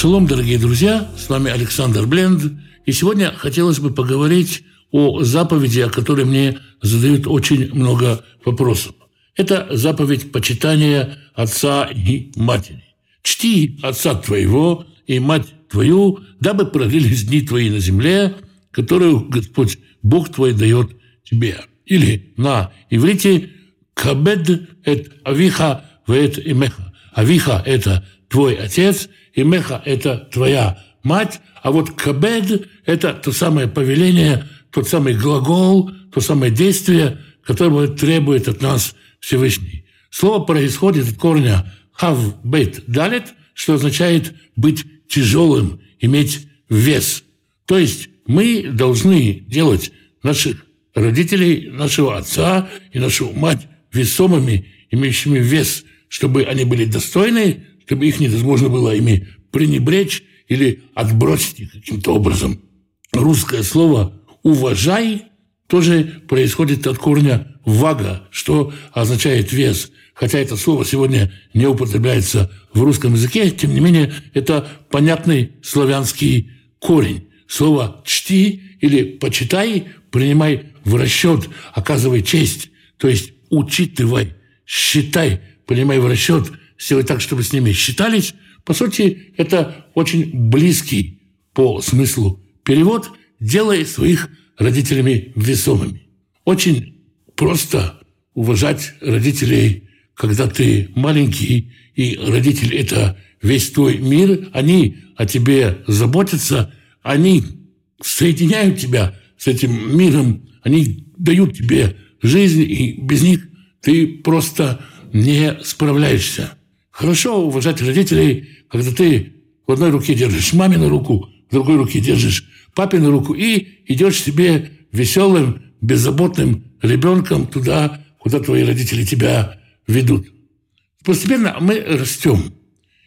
Шалом, дорогие друзья, с вами Александр Бленд. И сегодня хотелось бы поговорить о заповеди, о которой мне задают очень много вопросов. Это заповедь почитания отца и матери. «Чти отца твоего и мать твою, дабы продлились дни твои на земле, которую Господь Бог твой дает тебе». Или на иврите «Кабед эт авиха вет имеха». Авиха – это твой отец, и меха – это твоя мать, а вот кабед – это то самое повеление, тот самый глагол, то самое действие, которое требует от нас Всевышний. Слово происходит от корня «хав бет далит», что означает «быть тяжелым», «иметь вес». То есть мы должны делать наших родителей, нашего отца и нашу мать весомыми, имеющими вес, чтобы они были достойны чтобы их невозможно было ими пренебречь или отбросить их каким-то образом. Русское слово «уважай» тоже происходит от корня «вага», что означает «вес». Хотя это слово сегодня не употребляется в русском языке, тем не менее это понятный славянский корень. Слово «чти» или «почитай» принимай в расчет, оказывай честь, то есть учитывай, считай, принимай в расчет сделать так, чтобы с ними считались. По сути, это очень близкий по смыслу перевод, делая своих родителями весомыми. Очень просто уважать родителей, когда ты маленький, и родитель – это весь твой мир, они о тебе заботятся, они соединяют тебя с этим миром, они дают тебе жизнь, и без них ты просто не справляешься. Хорошо уважать родителей, когда ты в одной руке держишь мамину руку, в другой руке держишь папину руку и идешь себе веселым, беззаботным ребенком туда, куда твои родители тебя ведут. Постепенно мы растем.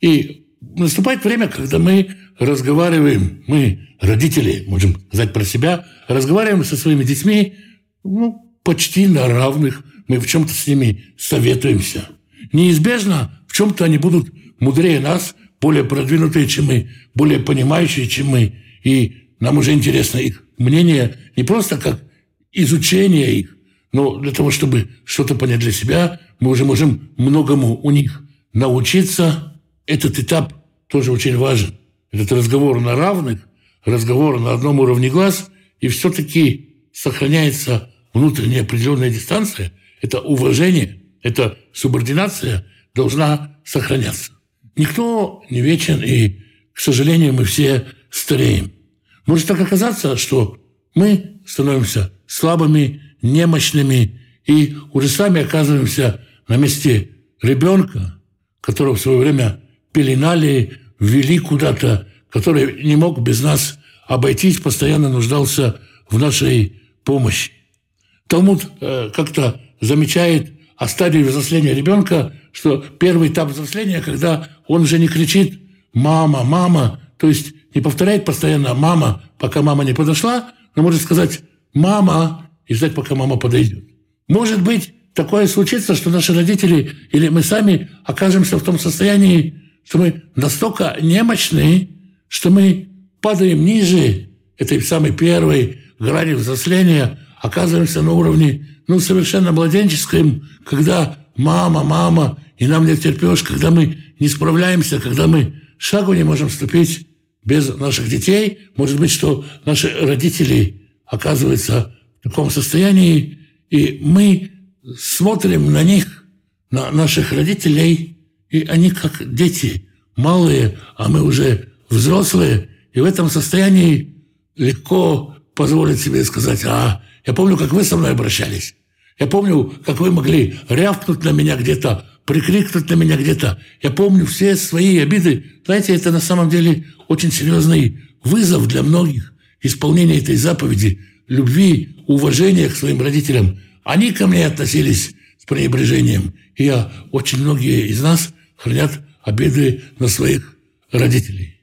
И наступает время, когда мы разговариваем, мы, родители, можем сказать про себя, разговариваем со своими детьми ну, почти на равных. Мы в чем-то с ними советуемся. Неизбежно чем-то они будут мудрее нас, более продвинутые, чем мы, более понимающие, чем мы. И нам уже интересно их мнение не просто как изучение их, но для того, чтобы что-то понять для себя, мы уже можем многому у них научиться. Этот этап тоже очень важен. Этот разговор на равных, разговор на одном уровне глаз, и все-таки сохраняется внутренняя определенная дистанция. Это уважение, это субординация – должна сохраняться. Никто не вечен, и, к сожалению, мы все стареем. Может так оказаться, что мы становимся слабыми, немощными и уже сами оказываемся на месте ребенка, которого в свое время пеленали, ввели куда-то, который не мог без нас обойтись, постоянно нуждался в нашей помощи. Талмуд э, как-то замечает о стадии взросления ребенка, что первый этап взросления, когда он уже не кричит «мама, мама», то есть не повторяет постоянно «мама», пока мама не подошла, но может сказать «мама» и ждать, пока мама подойдет. Может быть, такое случится, что наши родители или мы сами окажемся в том состоянии, что мы настолько немощны, что мы падаем ниже этой самой первой грани взросления, оказываемся на уровне ну, совершенно младенческом, когда мама, мама, и нам не терпешь, когда мы не справляемся, когда мы шагу не можем ступить без наших детей. Может быть, что наши родители оказываются в таком состоянии, и мы смотрим на них, на наших родителей, и они как дети, малые, а мы уже взрослые, и в этом состоянии легко позволить себе сказать, а я помню, как вы со мной обращались. Я помню, как вы могли рявкнуть на меня где-то, прикрикнуть на меня где-то. Я помню все свои обиды. Знаете, это на самом деле очень серьезный вызов для многих. Исполнение этой заповеди, любви, уважения к своим родителям. Они ко мне относились с пренебрежением. И я, очень многие из нас хранят обиды на своих родителей.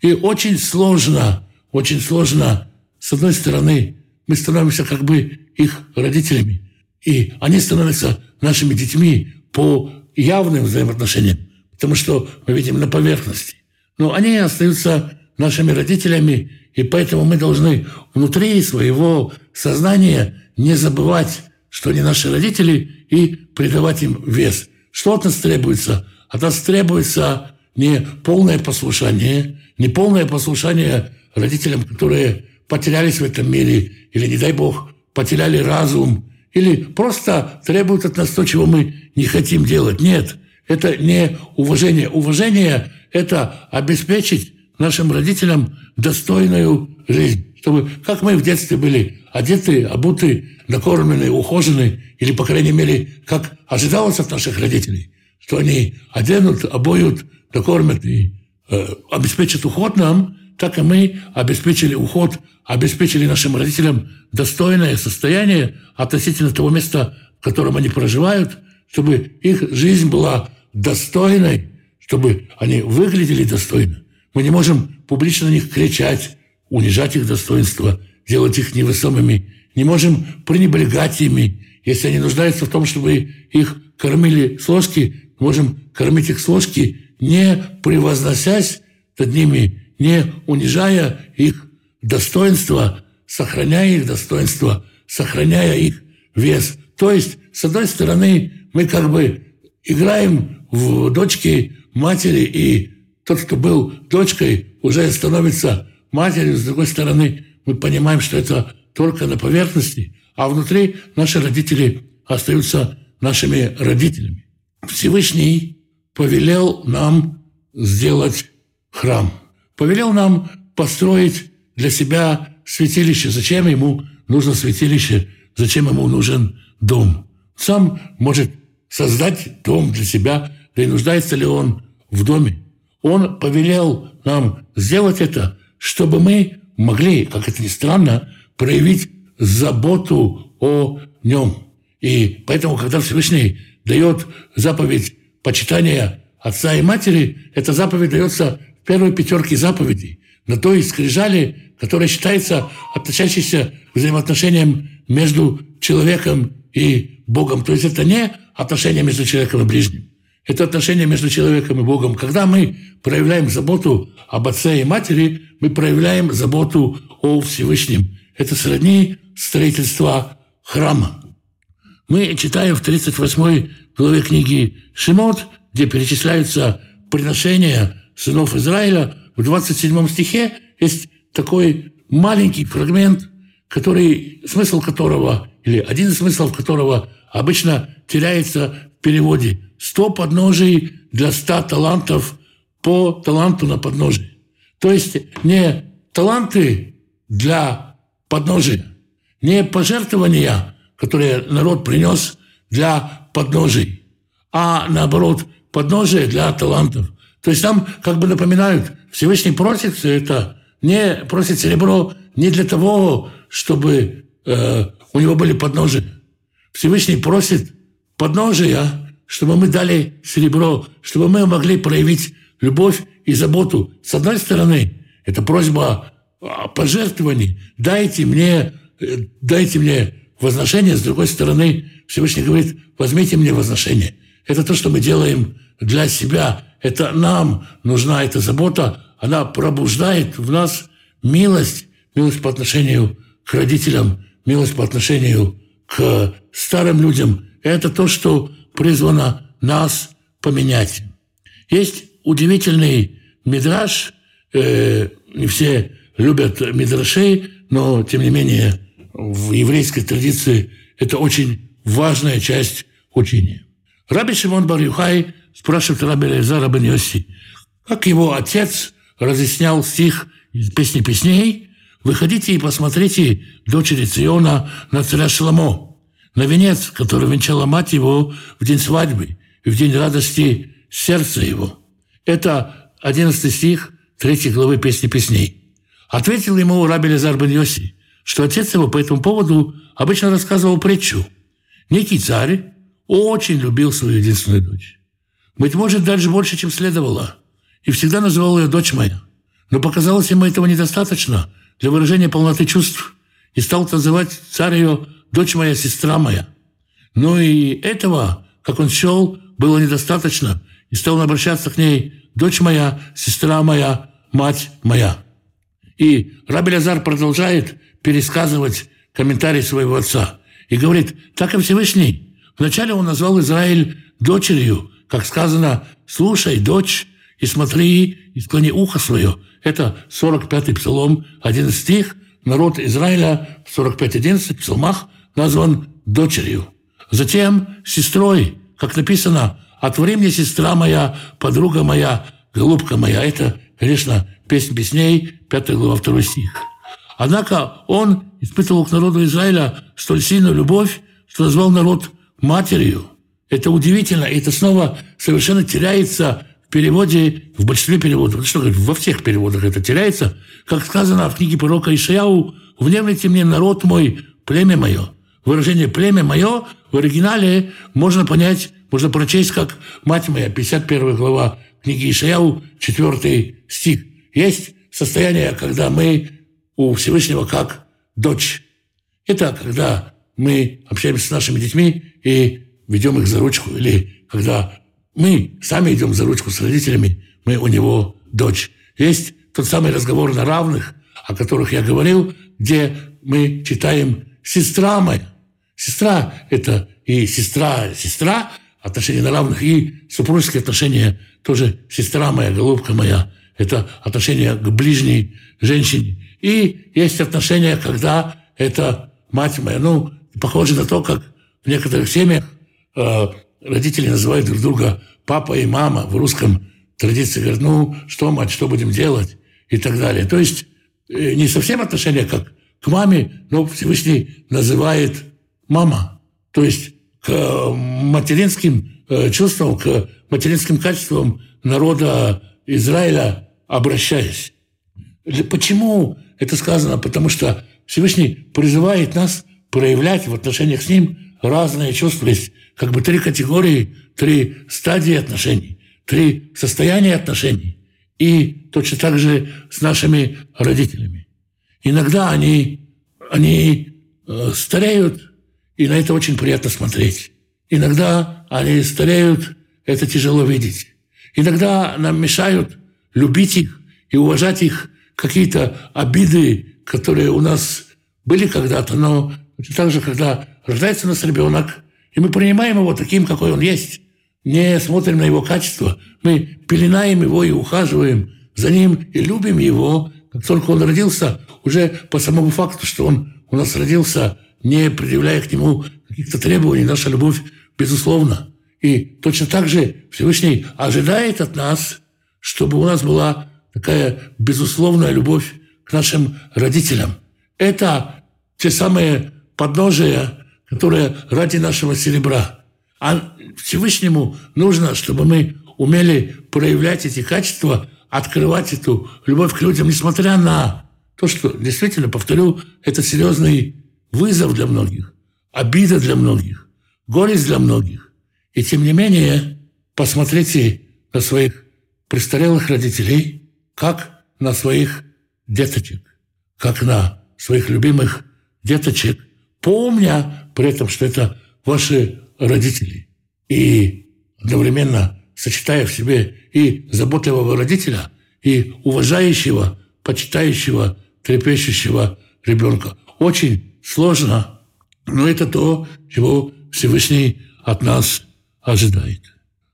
И очень сложно, очень сложно, с одной стороны, мы становимся как бы их родителями, и они становятся нашими детьми по явным взаимоотношениям, потому что мы видим на поверхности. но они остаются нашими родителями, и поэтому мы должны внутри своего сознания не забывать, что они наши родители, и придавать им вес. Что от нас требуется? От нас требуется не полное послушание, не полное послушание родителям, которые потерялись в этом мире, или, не дай бог, потеряли разум, или просто требуют от нас то, чего мы не хотим делать. Нет, это не уважение. Уважение – это обеспечить нашим родителям достойную жизнь. Чтобы, как мы в детстве были одеты, обуты, накормлены, ухожены, или, по крайней мере, как ожидалось от наших родителей, что они оденут, обоют, накормят и э, обеспечат уход нам, так и мы обеспечили уход, обеспечили нашим родителям достойное состояние относительно того места, в котором они проживают, чтобы их жизнь была достойной, чтобы они выглядели достойно. Мы не можем публично на них кричать, унижать их достоинство, делать их невысомыми. Не можем пренебрегать ими. Если они нуждаются в том, чтобы их кормили с ложки, можем кормить их с ложки, не превозносясь над ними, не унижая их достоинство, сохраняя их достоинство, сохраняя их вес. То есть, с одной стороны, мы как бы играем в дочки матери, и тот, кто был дочкой, уже становится матерью. С другой стороны, мы понимаем, что это только на поверхности, а внутри наши родители остаются нашими родителями. Всевышний повелел нам сделать храм. Повелел нам построить для себя святилище. Зачем ему нужно святилище? Зачем ему нужен дом? Сам может создать дом для себя, да и нуждается ли он в доме. Он повелел нам сделать это, чтобы мы могли, как это ни странно, проявить заботу о нем. И поэтому, когда Всевышний дает заповедь почитания отца и матери, эта заповедь дается первой пятерке заповедей, на той скрижали, которая считается относящейся к взаимоотношениям между человеком и Богом. То есть это не отношения между человеком и ближним. Это отношения между человеком и Богом. Когда мы проявляем заботу об отце и матери, мы проявляем заботу о Всевышнем. Это сродни строительства храма. Мы читаем в 38 главе книги Шимот, где перечисляются приношения сынов Израиля, в 27 стихе есть такой маленький фрагмент, который, смысл которого, или один из смыслов которого обычно теряется в переводе. «Сто подножий для ста талантов по таланту на подножие». То есть не таланты для подножия, не пожертвования, которые народ принес для подножий, а наоборот, подножие для талантов. То есть там как бы напоминают, Всевышний просит это, не просит серебро не для того, чтобы э, у него были подножия. Всевышний просит подножия, чтобы мы дали серебро, чтобы мы могли проявить любовь и заботу. С одной стороны, это просьба о пожертвовании. Дайте мне, э, дайте мне возношение. С другой стороны, Всевышний говорит, возьмите мне возношение. Это то, что мы делаем для себя. Это нам нужна эта забота. Она пробуждает в нас милость, милость по отношению к родителям, милость по отношению к старым людям. Это то, что призвано нас поменять. Есть удивительный мидраж. Э, не все любят мидрашей, но, тем не менее, в еврейской традиции это очень важная часть учения. Раби Шимон бар Юхай спрашивает Раби Лезара бен Йоси, как его отец разъяснял стих из «Песни песней», «Выходите и посмотрите дочери Циона на царя Шламо, на венец, который венчала мать его в день свадьбы и в день радости сердца его». Это 11 стих 3 главы «Песни песней». Ответил ему Раби Лезар бен Йоси, что отец его по этому поводу обычно рассказывал притчу. Некий царь очень любил свою единственную дочь. Быть может, даже больше, чем следовало. И всегда называл ее «дочь моя». Но показалось ему этого недостаточно для выражения полноты чувств. И стал называть царь ее «дочь моя, сестра моя». Но и этого, как он счел, было недостаточно. И стал обращаться к ней дочь моя, сестра моя, мать моя. И Раби Лазар продолжает пересказывать комментарий своего отца и говорит, так и Всевышний. Вначале он назвал Израиль дочерью, как сказано, слушай, дочь, и смотри, и склони ухо свое. Это 45-й псалом, 11 стих. Народ Израиля в 45-11 псалмах назван дочерью. Затем сестрой, как написано, «Отвори мне, сестра моя, подруга моя, голубка моя». Это, конечно, песня песней, 5 глава, 2 стих. Однако он испытывал к народу Израиля столь сильную любовь, что назвал народ матерью. Это удивительно, и это снова совершенно теряется в переводе, в большинстве переводов. Что во всех переводах это теряется. Как сказано в книге пророка Ишаяу, «Внемлите мне, народ мой, племя мое». Выражение «племя мое» в оригинале можно понять, можно прочесть как «мать моя», 51 глава книги Ишаяу, 4 стих. Есть состояние, когда мы у Всевышнего как дочь. Это когда мы общаемся с нашими детьми и ведем их за ручку, или когда мы сами идем за ручку с родителями, мы у него дочь. Есть тот самый разговор на равных, о которых я говорил, где мы читаем «сестра моя». Сестра – это и сестра, сестра, отношения на равных, и супружеские отношения тоже «сестра моя, голубка моя». Это отношения к ближней женщине. И есть отношения, когда это мать моя. Ну, похоже на то, как в некоторых семьях э, родители называют друг друга папа и мама. В русском традиции говорят, ну, что, мать, что будем делать? И так далее. То есть э, не совсем отношения как к маме, но Всевышний называет мама. То есть к материнским э, чувствам, к материнским качествам народа Израиля обращаясь. Почему это сказано? Потому что Всевышний призывает нас проявлять в отношениях с Ним разные чувства. Есть как бы три категории, три стадии отношений, три состояния отношений. И точно так же с нашими родителями. Иногда они, они э, стареют, и на это очень приятно смотреть. Иногда они стареют, это тяжело видеть. Иногда нам мешают любить их и уважать их какие-то обиды, которые у нас были когда-то, но так же, когда рождается у нас ребенок, и мы принимаем его таким, какой он есть, не смотрим на его качество, мы пеленаем его и ухаживаем за ним и любим его, как только он родился, уже по самому факту, что он у нас родился, не предъявляя к нему каких-то требований, наша любовь безусловно. И точно так же Всевышний ожидает от нас, чтобы у нас была такая безусловная любовь к нашим родителям. Это те самые подножия, которые ради нашего серебра. А Всевышнему нужно, чтобы мы умели проявлять эти качества, открывать эту любовь к людям, несмотря на то, что, действительно, повторю, это серьезный вызов для многих, обида для многих, горесть для многих. И тем не менее, посмотрите на своих престарелых родителей, как на своих деточек, как на своих любимых деточек, помня при этом, что это ваши родители. И одновременно сочетая в себе и заботливого родителя, и уважающего, почитающего, трепещущего ребенка. Очень сложно, но это то, чего Всевышний от нас ожидает.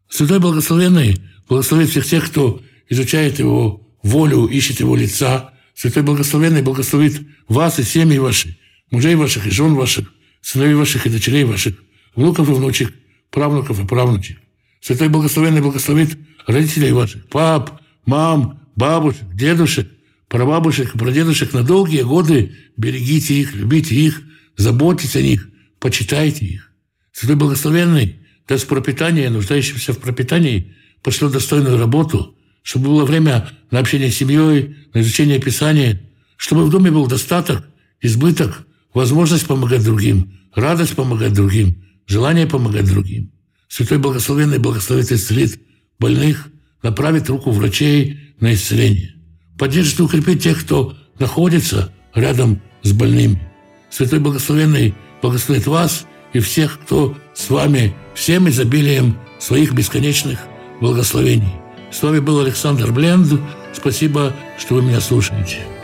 Святой Благословенный благословит всех тех, кто изучает Его волю, ищет Его лица. Святой Благословенный благословит вас и семьи ваши, мужей ваших и жен ваших, сыновей ваших и дочерей ваших, внуков и внучек, правнуков и правнучек. Святой Благословенный благословит родителей ваших, пап, мам, бабушек, дедушек, прабабушек и прадедушек на долгие годы. Берегите их, любите их, заботьтесь о них, почитайте их. Святой Благословенный даст пропитание нуждающимся в пропитании, пошлет достойную работу, чтобы было время на общение с семьей, на изучение Писания, чтобы в доме был достаток, избыток, возможность помогать другим, радость помогать другим, желание помогать другим. Святой Благословенный благословит и исцелит больных, направит руку врачей на исцеление. Поддержит и укрепит тех, кто находится рядом с больными. Святой Благословенный благословит вас и всех, кто с вами, всем изобилием своих бесконечных благословений. С вами был Александр Бленд. Спасибо, что вы меня слушаете.